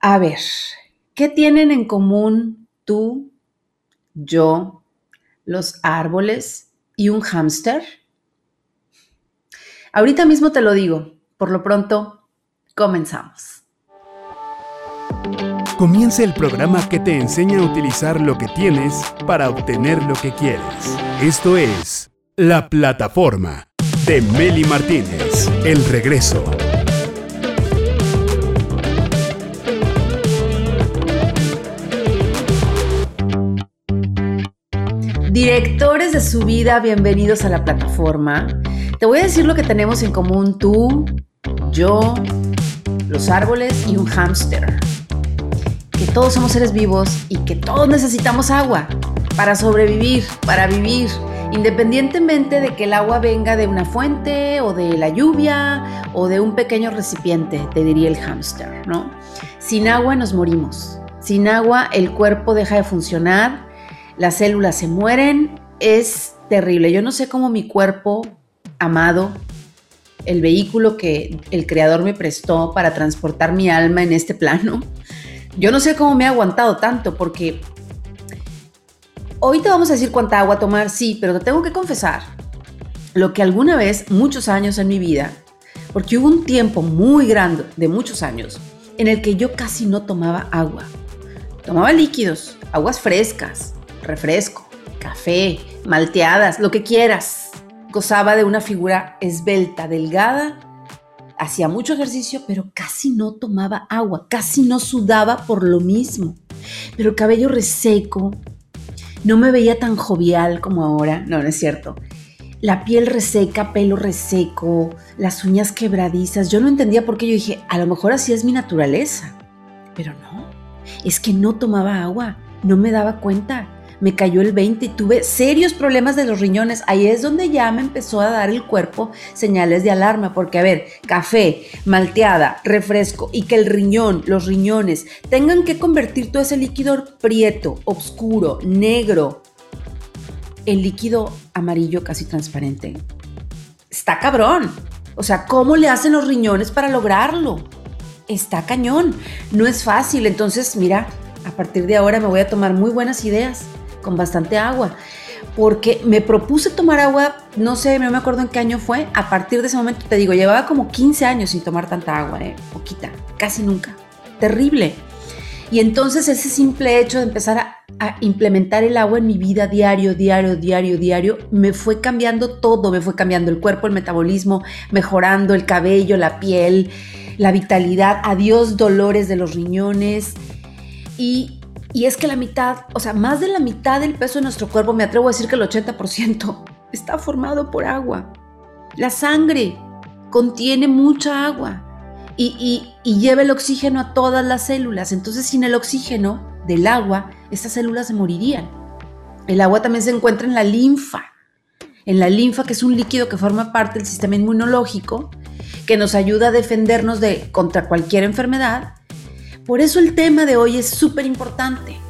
A ver, ¿qué tienen en común tú, yo, los árboles y un hámster? Ahorita mismo te lo digo. Por lo pronto, comenzamos. Comienza el programa que te enseña a utilizar lo que tienes para obtener lo que quieres. Esto es La Plataforma de Meli Martínez. El regreso. Directores de su vida, bienvenidos a la plataforma. Te voy a decir lo que tenemos en común tú, yo, los árboles y un hámster. Que todos somos seres vivos y que todos necesitamos agua para sobrevivir, para vivir, independientemente de que el agua venga de una fuente o de la lluvia o de un pequeño recipiente, te diría el hámster, ¿no? Sin agua nos morimos. Sin agua el cuerpo deja de funcionar las células se mueren, es terrible. Yo no sé cómo mi cuerpo amado, el vehículo que el creador me prestó para transportar mi alma en este plano, yo no sé cómo me ha aguantado tanto porque hoy te vamos a decir cuánta agua tomar, sí, pero te tengo que confesar lo que alguna vez, muchos años en mi vida, porque hubo un tiempo muy grande, de muchos años, en el que yo casi no tomaba agua. Tomaba líquidos, aguas frescas, refresco, café, malteadas, lo que quieras. Gozaba de una figura esbelta, delgada, hacía mucho ejercicio, pero casi no tomaba agua, casi no sudaba por lo mismo. Pero el cabello reseco, no me veía tan jovial como ahora, no, no es cierto. La piel reseca, pelo reseco, las uñas quebradizas. Yo no entendía por qué yo dije, a lo mejor así es mi naturaleza. Pero no, es que no tomaba agua, no me daba cuenta me cayó el 20 y tuve serios problemas de los riñones. Ahí es donde ya me empezó a dar el cuerpo señales de alarma, porque a ver, café, malteada, refresco y que el riñón, los riñones, tengan que convertir todo ese líquido prieto, oscuro, negro, en líquido amarillo casi transparente. Está cabrón. O sea, ¿cómo le hacen los riñones para lograrlo? Está cañón. No es fácil. Entonces, mira, a partir de ahora me voy a tomar muy buenas ideas con bastante agua. Porque me propuse tomar agua, no sé, no me acuerdo en qué año fue. A partir de ese momento, te digo, llevaba como 15 años sin tomar tanta agua, ¿eh? poquita, casi nunca. Terrible. Y entonces ese simple hecho de empezar a, a, implementar el agua en mi vida diario, diario, diario, diario, me fue cambiando todo, me fue cambiando el cuerpo, el metabolismo, mejorando el cabello, la piel, la vitalidad, adiós dolores de los riñones. Y y es que la mitad, o sea, más de la mitad del peso de nuestro cuerpo, me atrevo a decir que el 80%, está formado por agua. La sangre contiene mucha agua y, lleva el oxígeno a todas las células. Entonces, sin el oxígeno del agua, estas células se morirían. El agua también se encuentra en la linfa. En la linfa, que es un líquido que forma parte del sistema inmunológico, que nos ayuda a defendernos de, contra cualquier enfermedad por eso el tema de hoy es súper importante.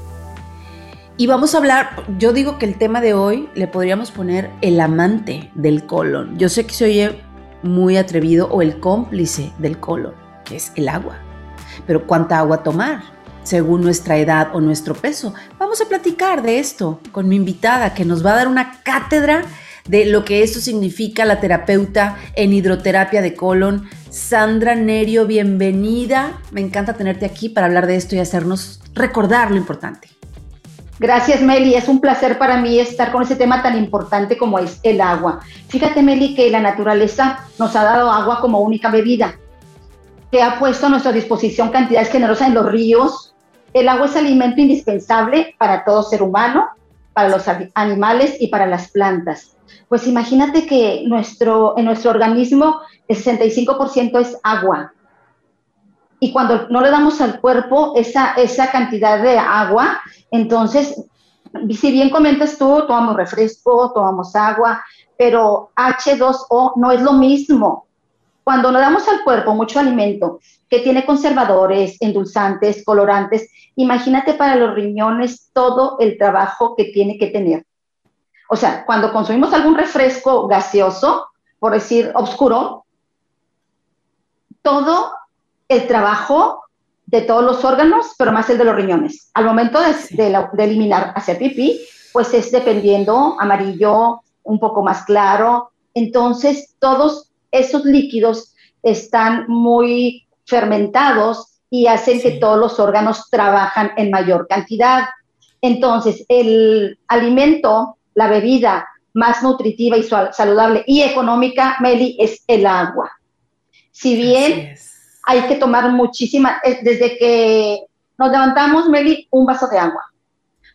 Y vamos a hablar, yo digo que el tema de hoy le podríamos poner el amante del colon. Yo sé que se oye muy atrevido o el cómplice del colon, que es el agua. Pero ¿cuánta agua tomar? Según nuestra edad o nuestro peso. Vamos a platicar de esto con mi invitada que nos va a dar una cátedra de lo que esto significa la terapeuta en hidroterapia de colon, Sandra Nerio, bienvenida. Me encanta tenerte aquí para hablar de esto y hacernos recordar lo importante. Gracias, Meli. Es un placer para mí estar con ese tema tan importante como es el agua. Fíjate, Meli, que la naturaleza nos ha dado agua como única bebida. Que ha puesto a nuestra disposición cantidades generosas en los ríos. El agua es alimento indispensable para todo ser humano, para los animales y para las plantas. Pues imagínate que nuestro, en nuestro organismo el 65% es agua. Y cuando no le damos al cuerpo esa, esa cantidad de agua, entonces, si bien comentas tú, tomamos refresco, tomamos agua, pero H2O no es lo mismo. Cuando le damos al cuerpo mucho alimento que tiene conservadores, endulzantes, colorantes, imagínate para los riñones todo el trabajo que tiene que tener. O sea, cuando consumimos algún refresco gaseoso, por decir oscuro, todo el trabajo de todos los órganos, pero más el de los riñones. Al momento de, de eliminar hacia pipí, pues es dependiendo amarillo, un poco más claro. Entonces, todos esos líquidos están muy fermentados y hacen que todos los órganos trabajan en mayor cantidad. Entonces, el alimento, la bebida más nutritiva y saludable y económica, Meli, es el agua. Si bien hay que tomar muchísima, desde que nos levantamos, Meli, un vaso de agua.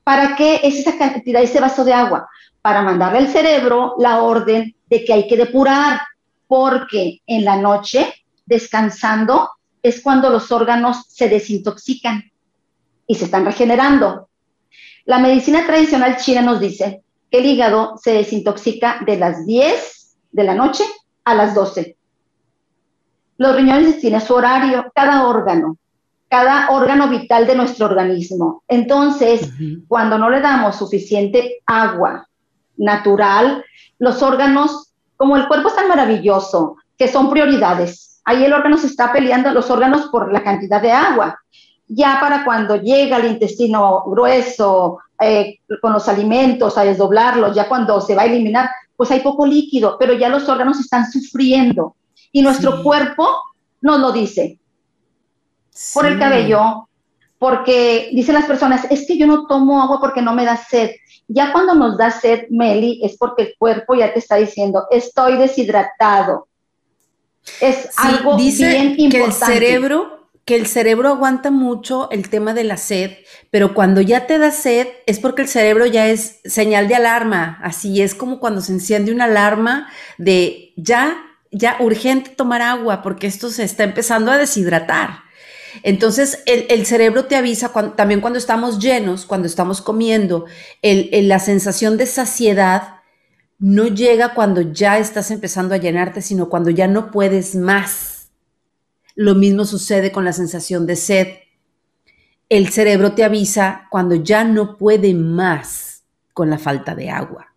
¿Para qué es esa cantidad, ese vaso de agua? Para mandarle al cerebro la orden de que hay que depurar, porque en la noche, descansando, es cuando los órganos se desintoxican y se están regenerando. La medicina tradicional china nos dice el hígado se desintoxica de las 10 de la noche a las 12. Los riñones tienen su horario, cada órgano, cada órgano vital de nuestro organismo. Entonces, cuando no le damos suficiente agua natural, los órganos, como el cuerpo es tan maravilloso, que son prioridades, ahí el órgano se está peleando, los órganos por la cantidad de agua. Ya para cuando llega al intestino grueso, eh, con los alimentos, a desdoblarlos, ya cuando se va a eliminar, pues hay poco líquido, pero ya los órganos están sufriendo y nuestro cuerpo nos lo dice. Por el cabello, porque dicen las personas, es que yo no tomo agua porque no me da sed. Ya cuando nos da sed, Meli, es porque el cuerpo ya te está diciendo, estoy deshidratado. Es algo bien importante. Que el cerebro que el cerebro aguanta mucho el tema de la sed, pero cuando ya te da sed es porque el cerebro ya es señal de alarma, así es como cuando se enciende una alarma de ya, ya urgente tomar agua porque esto se está empezando a deshidratar. Entonces el, cerebro te avisa también cuando estamos llenos, cuando estamos comiendo, la sensación de saciedad no llega cuando ya estás empezando a llenarte, sino cuando ya no puedes más. Lo mismo sucede con la sensación de sed. El cerebro te avisa cuando ya no puede más con la falta de agua.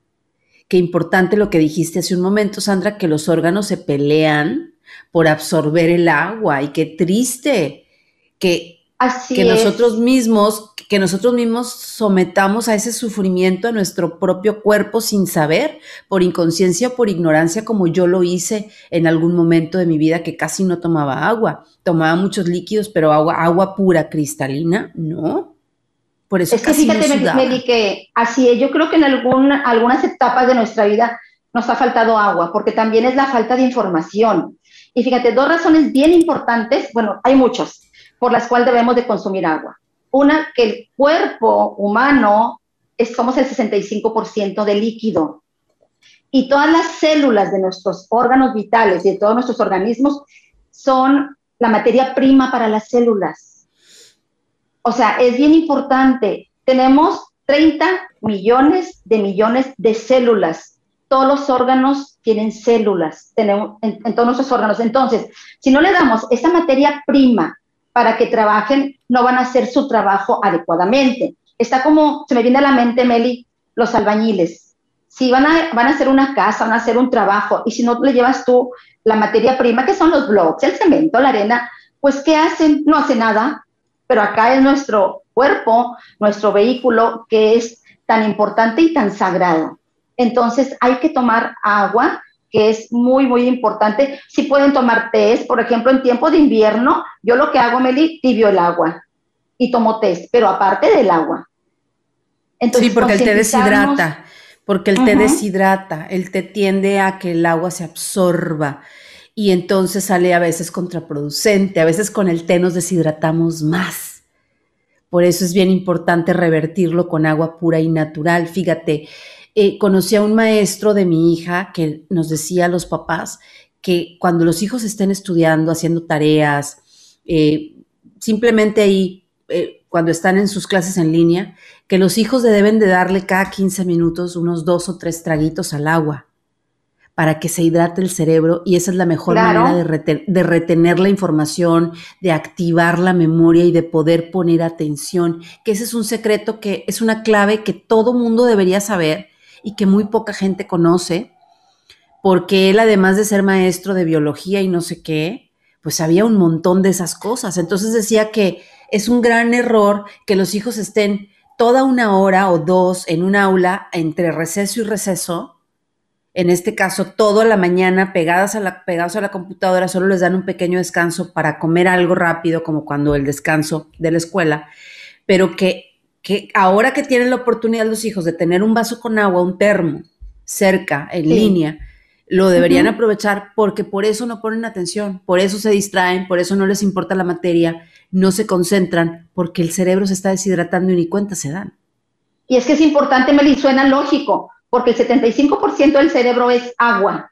Qué importante lo que dijiste hace un momento, Sandra, que los órganos se pelean por absorber el agua y qué triste que que nosotros mismos, que nosotros mismos sometamos a ese sufrimiento a nuestro propio cuerpo sin saber, por inconsciencia o por ignorancia, como yo lo hice en algún momento de mi vida que casi no tomaba agua. Tomaba muchos líquidos, pero agua, agua pura, cristalina, no. Por eso es que fíjate, Meli, que así es. Yo creo que en algunas etapas de nuestra vida nos ha faltado agua, porque también es la falta de información. Y fíjate, dos razones bien importantes, bueno, hay muchos, por las cuales debemos de consumir agua. Una, que el cuerpo humano es, somos el 65% de líquido y todas las células de nuestros órganos vitales y de todos nuestros organismos son la materia prima para las células. O sea, es bien importante. Tenemos 30 millones de millones de células. Todos los órganos tienen células tenemos, en, en todos nuestros órganos. Entonces, si no le damos esa materia prima para que trabajen, no van a hacer su trabajo adecuadamente. Está como, se me viene a la mente, Meli, los albañiles. Si van a, van a hacer una casa, van a hacer un trabajo, y si no le llevas tú la materia prima, que son los blocks, el cemento, la arena, pues ¿qué hacen? No hacen nada. Pero acá es nuestro cuerpo, nuestro vehículo, que es tan importante y tan sagrado. Entonces hay que tomar agua que es muy, muy importante. Si pueden tomar té, por ejemplo, en tiempo de invierno, yo lo que hago, Meli, tibio el agua y tomo té, pero aparte del agua. sí, porque el té deshidrata, porque el té deshidrata, el té tiende a que el agua se absorba y entonces sale a veces contraproducente, a veces con el té nos deshidratamos más. Por eso es bien importante revertirlo con agua pura y natural. Fíjate, eh, conocí a un maestro de mi hija que nos decía a los papás que cuando los hijos estén estudiando, haciendo tareas, eh, simplemente ahí, eh, cuando están en sus clases en línea, que los hijos deben de darle cada 15 minutos unos dos o tres traguitos al agua para que se hidrate el cerebro y esa es la mejor manera de, de, retener la información, de activar la memoria y de poder poner atención, que ese es un secreto que es una clave que todo mundo debería saber y que muy poca gente conoce, porque él además de ser maestro de biología y no sé qué, pues había un montón de esas cosas. Entonces decía que es un gran error que los hijos estén toda una hora o dos en un aula entre receso y receso, en este caso toda la mañana pegadas a la, pegados a la computadora, solo les dan un pequeño descanso para comer algo rápido, como cuando el descanso de la escuela, pero que, que ahora que tienen la oportunidad los hijos de tener un vaso con agua, un termo, cerca, en línea, lo deberían aprovechar porque por eso no ponen atención, por eso se distraen, por eso no les importa la materia, no se concentran, porque el cerebro se está deshidratando y ni cuenta se dan. Y es que es importante, Meli, suena lógico, porque el 75% del cerebro es agua.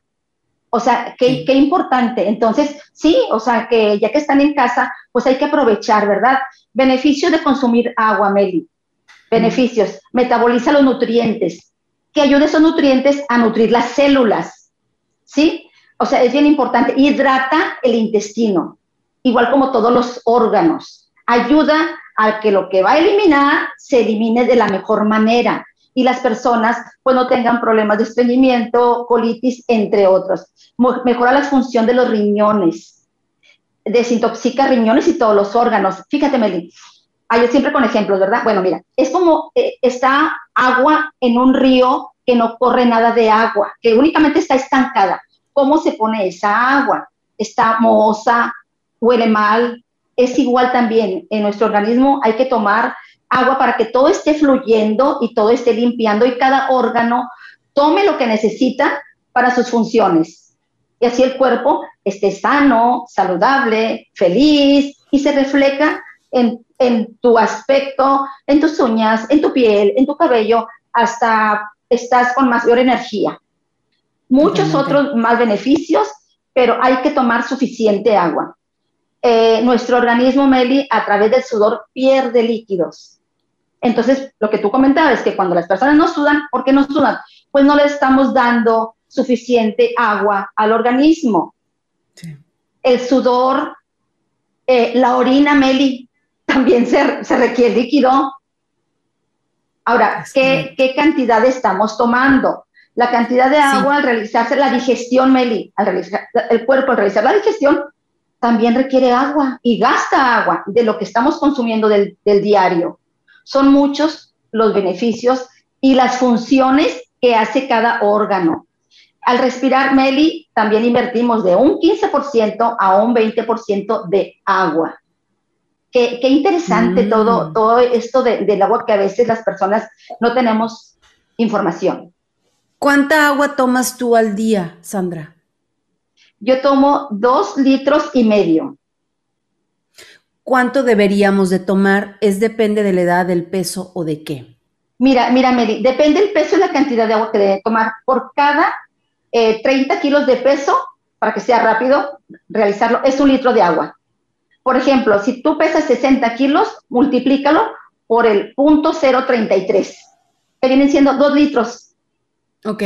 O sea, qué, qué, importante. Entonces, sí, o sea, que ya que están en casa, pues hay que aprovechar, ¿verdad? Beneficios de consumir agua, Meli. Beneficios. Metaboliza los nutrientes. Que ayude esos nutrientes a nutrir las células. ¿Sí? O sea, es bien importante. Hidrata el intestino, igual como todos los órganos. Ayuda a que lo que va a eliminar se elimine de la mejor manera y las personas pues no tengan problemas de estreñimiento, colitis, entre otros. Mejora la función de los riñones, desintoxica riñones y todos los órganos. Fíjate, Meli, yo siempre con ejemplos, ¿verdad? Bueno, mira, es como eh, está agua en un río que no corre nada de agua, que únicamente está estancada. ¿Cómo se pone esa agua? Está mohosa, huele mal. Es igual también en nuestro organismo, hay que tomar agua para que todo esté fluyendo y todo esté limpiando y cada órgano tome lo que necesita para sus funciones. Y así el cuerpo esté sano, saludable, feliz y se refleja en, en tu aspecto, en tus uñas, en tu piel, en tu cabello, hasta estás con mayor energía. Muchos otros más beneficios, pero hay que tomar suficiente agua. Eh, nuestro organismo, Meli, a través del sudor pierde líquidos. Entonces, lo que tú comentabas es que cuando las personas no sudan, ¿por qué no sudan? Pues no le estamos dando suficiente agua al organismo. El sudor, eh, la orina, Meli, también se, requiere líquido. Ahora, ¿qué, cantidad estamos tomando? La cantidad de agua al realizarse la digestión, Meli, al realizar, el cuerpo al realizar la digestión, también requiere agua y gasta agua de lo que estamos consumiendo del diario. Son muchos los beneficios y las funciones que hace cada órgano. Al respirar, Meli, también invertimos de un 15% a un 20% de agua. Qué, interesante mm. todo, todo esto del agua que a veces las personas no tenemos información. ¿Cuánta agua tomas tú al día, Sandra? Yo tomo dos litros y medio cuánto deberíamos de tomar es depende de la edad, del peso o de qué. Mira, mira, depende del peso y la cantidad de agua que debe tomar. Por cada 30 eh, kilos de peso, para que sea rápido realizarlo, es un litro de agua. Por ejemplo, si tú pesas 60 kilos, multiplícalo por el punto 033, que vienen siendo 2 litros. Ok.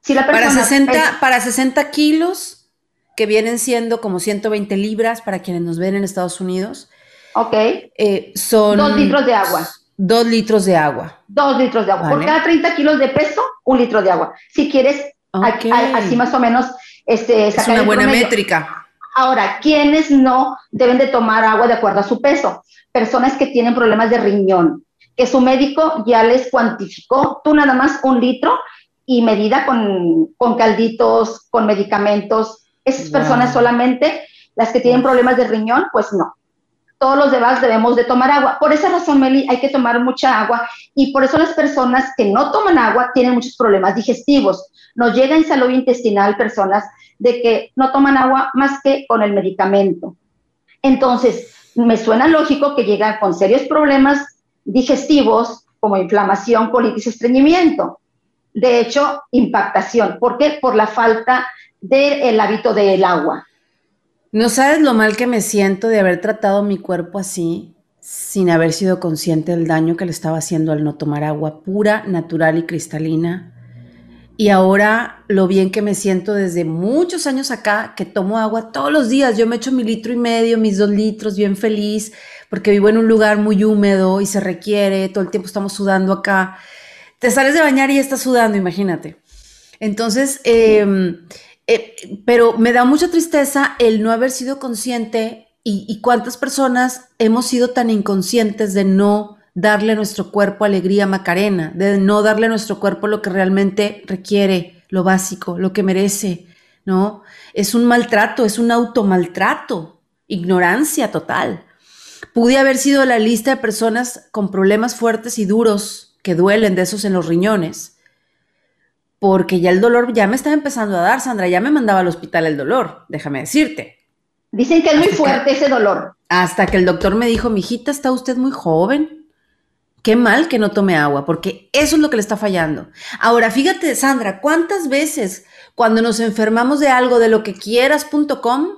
Si la para, 60, para 60 kilos, que vienen siendo como 120 libras para quienes nos ven en Estados Unidos. Ok. Eh, son... Dos litros de agua. Dos litros de agua. Dos litros de agua. Por cada 30 kilos de peso, un litro de agua. Si quieres, así más o menos, este, es una buena métrica. Ahora, ¿quiénes no deben de tomar agua de acuerdo a su peso? Personas que tienen problemas de riñón, que su médico ya les cuantificó, tú nada más un litro y medida con, con calditos, con medicamentos, esas personas solamente, las que tienen problemas de riñón, pues no. Todos los demás debemos de tomar agua. Por esa razón, Meli, hay que tomar mucha agua y por eso las personas que no toman agua tienen muchos problemas digestivos. Nos llega en salud intestinal personas de que no toman agua más que con el medicamento. Entonces, me suena lógico que llegan con serios problemas digestivos como inflamación, colitis, estreñimiento. De hecho, impactación. ¿Por qué? Por la falta del hábito del agua. No sabes lo mal que me siento de haber tratado mi cuerpo así, sin haber sido consciente del daño que le estaba haciendo al no tomar agua pura, natural y cristalina. Y ahora lo bien que me siento desde muchos años acá, que tomo agua todos los días. Yo me echo mi litro y medio, mis dos litros, bien feliz, porque vivo en un lugar muy húmedo y se requiere, todo el tiempo estamos sudando acá. Te sales de bañar y estás sudando, imagínate. Entonces, eh, eh, pero me da mucha tristeza el no haber sido consciente y, cuántas personas hemos sido tan inconscientes de no darle a nuestro cuerpo alegría macarena, de no darle a nuestro cuerpo lo que realmente requiere, lo básico, lo que merece, ¿no? Es un maltrato, es un automaltrato, ignorancia total. Pude haber sido la lista de personas con problemas fuertes y duros que duelen de esos en los riñones, porque ya el dolor ya me estaba empezando a dar, Sandra, ya me mandaba al hospital el dolor, déjame decirte. Dicen que es muy fuerte ese dolor. Hasta que el doctor me dijo, mijita, está usted muy joven. Qué mal que no tome agua, porque eso es lo que le está fallando. Ahora, fíjate, Sandra, ¿cuántas veces cuando nos enfermamos de algo de lo que quieras.com,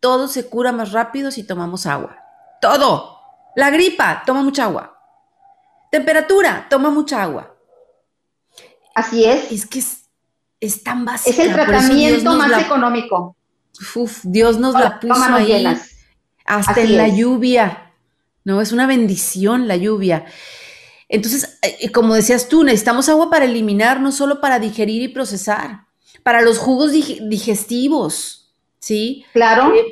todo se cura más rápido si tomamos agua? Todo. La gripa, toma mucha agua. Temperatura, toma mucha agua. Así es. Es que es, tan básico. Es el tratamiento más económico. Uf, Dios nos la puso ahí. Hasta en la lluvia. No, es una bendición la lluvia. Entonces, eh, como decías tú, necesitamos agua para eliminar, no solo para digerir y procesar, para los jugos digestivos, ¿sí? Claro. Eh,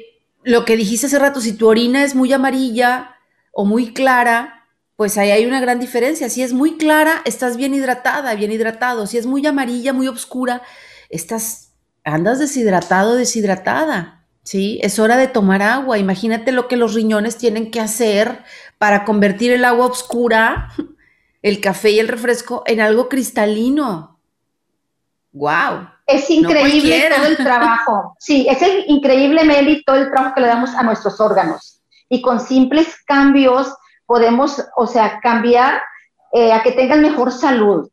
lo que dijiste hace rato, si tu orina es muy amarilla o muy clara, pues ahí hay una gran diferencia. Si es muy clara, estás bien hidratada, bien hidratado. Si es muy amarilla, muy oscura, estás, andas deshidratado, deshidratada. ¿Sí? Es hora de tomar agua. Imagínate lo que los riñones tienen que hacer para convertir el agua oscura, el café y el refresco, en algo cristalino. ¡Wow! Es increíble todo el trabajo. Sí, es increíble, Meli, todo el trabajo que le damos a nuestros órganos. Y con simples cambios podemos, o sea, cambiar eh, a que tengan mejor salud.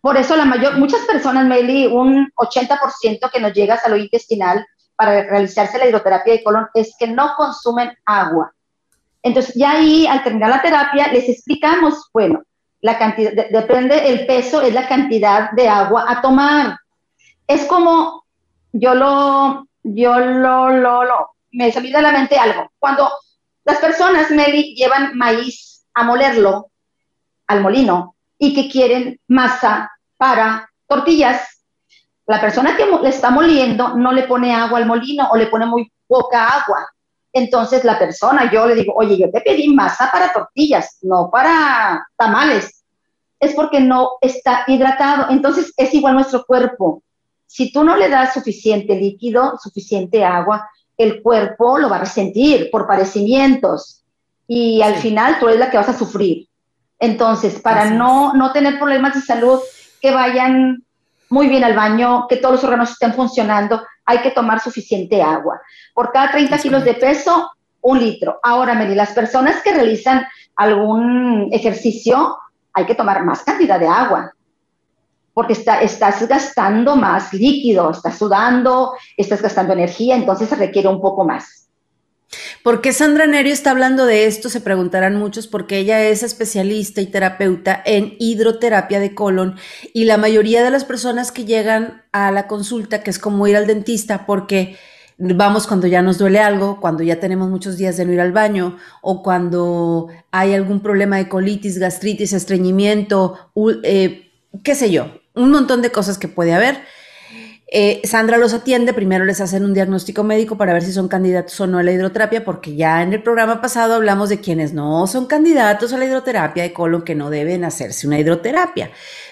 Por eso la mayor, muchas personas, Meli, un 80% que nos llega a salud intestinal para realizarse la hidroterapia de colon es que no consumen agua. Entonces, ya ahí, al terminar la terapia, les explicamos, bueno, la cantidad, depende, el peso es la cantidad de agua a tomar. Es como, yo lo, yo lo, lo, lo, me salió de la mente algo. Cuando las personas, Meli, llevan maíz a molerlo al molino y que quieren masa para tortillas. La persona que le está moliendo no le pone agua al molino o le pone muy poca agua. Entonces la persona, yo le digo, oye, yo te pedí masa para tortillas, no para tamales. Es porque no está hidratado. Entonces es igual nuestro cuerpo. Si tú no le das suficiente líquido, suficiente agua, el cuerpo lo va a resentir por padecimientos y al final tú eres la que vas a sufrir. Entonces, para no, no tener problemas de salud, que vayan muy bien al baño, que todos los órganos estén funcionando, hay que tomar suficiente agua. Por cada 30 kilos de peso, un litro. Ahora, Meli, las personas que realizan algún ejercicio, hay que tomar más cantidad de agua porque estás gastando más líquido, estás sudando, estás gastando energía, entonces se requiere un poco más. ¿Por qué Sandra Nerio está hablando de esto? Se preguntarán muchos, porque ella es especialista y terapeuta en hidroterapia de colon y la mayoría de las personas que llegan a la consulta, que es como ir al dentista, porque vamos cuando ya nos duele algo, cuando ya tenemos muchos días de no ir al baño o cuando hay algún problema de colitis, gastritis, estreñimiento, eh, qué sé yo, un montón de cosas que puede haber. Eh, Sandra los atiende, primero les hacen un diagnóstico médico para ver si son candidatos o no a la hidroterapia, porque ya en el programa pasado hablamos de quienes no son candidatos a la hidroterapia de colon que no deben hacerse una hidroterapia.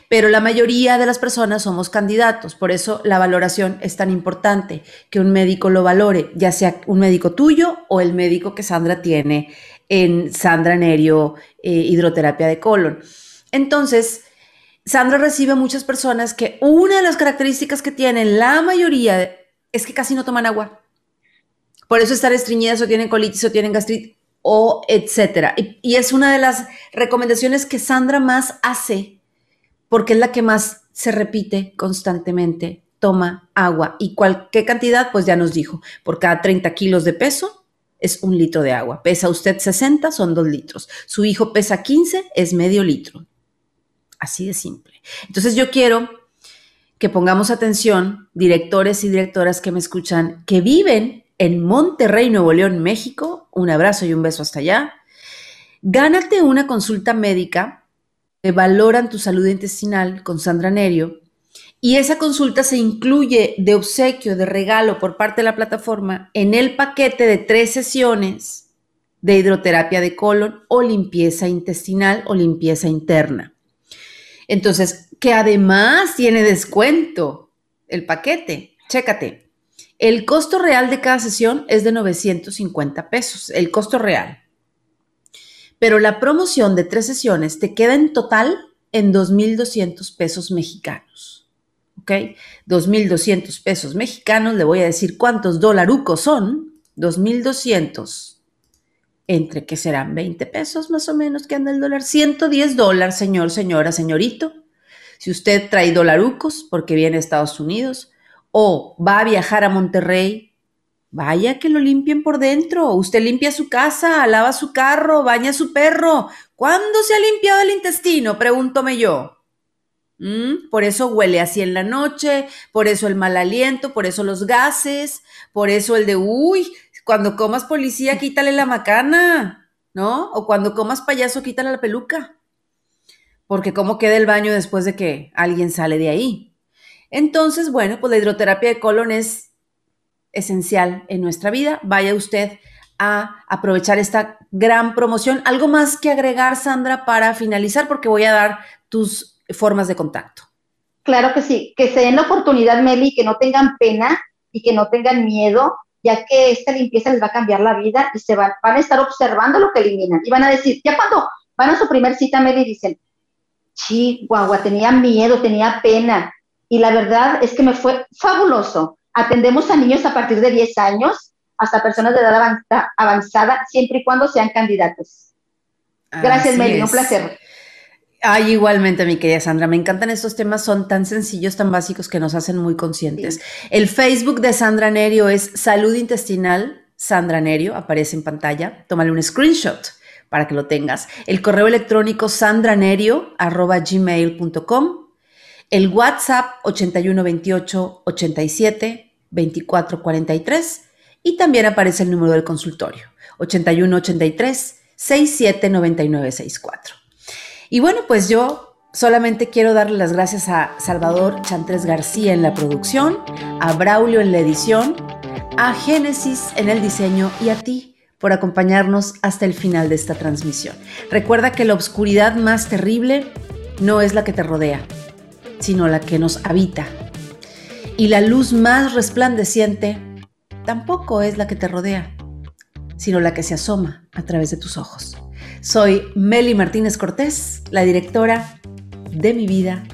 Pero la mayoría de las personas somos candidatos, por eso la valoración es tan importante, que un médico lo valore, ya sea un médico tuyo o el médico que Sandra tiene en Sandra Nerio eh, Hidroterapia de Colon. Entonces, Sandra recibe muchas personas que una de las características que tienen la mayoría es que casi no toman agua. Por eso están estreñidas o tienen colitis o tienen gastritis o etcétera. Y, es una de las recomendaciones que Sandra más hace porque es la que más se repite constantemente. Toma agua. ¿Y cualquier cantidad? Pues ya nos dijo. Por cada 30 kilos de peso es un litro de agua. Pesa usted 60, son dos litros. Su hijo pesa 15, es medio litro. Así de simple. Entonces yo quiero que pongamos atención, directores y directoras que me escuchan, que viven en Monterrey, Nuevo León, México. Un abrazo y un beso hasta allá. Gánate una consulta médica, valoran tu salud intestinal con Sandra Nerio Y esa consulta se incluye de obsequio, de regalo por parte de la plataforma en el paquete de tres sesiones de hidroterapia de colon o limpieza intestinal o limpieza interna. Entonces, que además tiene descuento el paquete. Chécate. El costo real de cada sesión es de 950 pesos, el costo real. Pero la promoción de tres sesiones te queda en total en 2.200 pesos mexicanos. ¿ok? 2.200 pesos mexicanos, le voy a decir cuántos dolarucos son, 2.200, entre que serán 20 pesos más o menos que anda el dólar, 110 dólares, señor, señora, señorito. Si usted trae dolarucos porque viene a Estados Unidos o va a viajar a Monterrey, vaya que lo limpien por dentro. Usted limpia su casa, lava su carro, baña su perro. ¿Cuándo se ha limpiado el intestino? Pregúntome yo. Por eso huele así en la noche, por eso el mal aliento, por eso los gases, por eso el de, uy, cuando comas policía, quítale la macana, ¿no? O cuando comas payaso, quítale la peluca. Porque cómo queda el baño después de que alguien sale de ahí. Entonces, bueno, pues la hidroterapia de colon es esencial en nuestra vida. Vaya usted a aprovechar esta gran promoción. Algo más que agregar, Sandra, para finalizar, porque voy a dar tus formas de contacto. Claro que sí, que se den la oportunidad, Meli, que no tengan pena y que no tengan miedo, ya que esta limpieza les va a cambiar la vida y se van, van a estar observando lo que eliminan y van a decir, ya cuando van a su primer cita, Meli, dicen, sí, guagua, tenía miedo, tenía pena. Y la verdad es que me fue fabuloso. Atendemos a niños a partir de 10 años hasta personas de edad avanzada, siempre y cuando sean candidatos. Gracias, Meli, un placer. Ay, igualmente, mi querida Sandra, me encantan estos temas, son tan sencillos, tan básicos que nos hacen muy conscientes. El Facebook de Sandra Nerio es Salud Intestinal Sandra Nerio, aparece en pantalla. Tómale un screenshot para que lo tengas. El correo electrónico sandranerio@gmail.com. El WhatsApp 8128 87 2443 y también aparece el número del consultorio 8183 679964. Y bueno, pues yo solamente quiero darle las gracias a Salvador Chantres García en la producción, a Braulio en la edición, a Génesis en el diseño y a ti por acompañarnos hasta el final de esta transmisión. Recuerda que la oscuridad más terrible no es la que te rodea, sino la que nos habita. Y la luz más resplandeciente tampoco es la que te rodea, sino la que se asoma a través de tus ojos. Soy Meli Martínez Cortés, la directora de mi vida